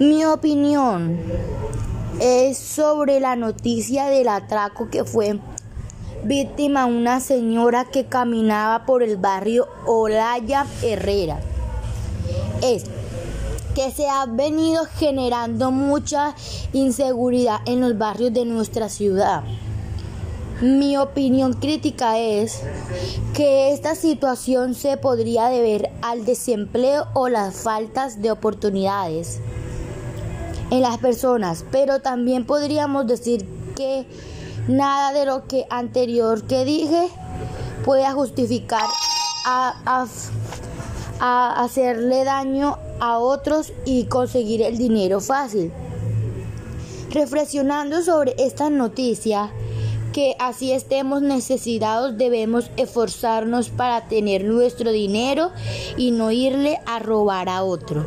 Mi opinión es sobre la noticia del atraco que fue víctima una señora que caminaba por el barrio Olaya Herrera. Es que se ha venido generando mucha inseguridad en los barrios de nuestra ciudad. Mi opinión crítica es que esta situación se podría deber al desempleo o las faltas de oportunidades en las personas, pero también podríamos decir que nada de lo que anterior que dije pueda justificar a, a hacerle daño a otros y conseguir el dinero fácil. Reflexionando sobre esta noticia, que así estemos necesitados debemos esforzarnos para tener nuestro dinero y no irle a robar a otro.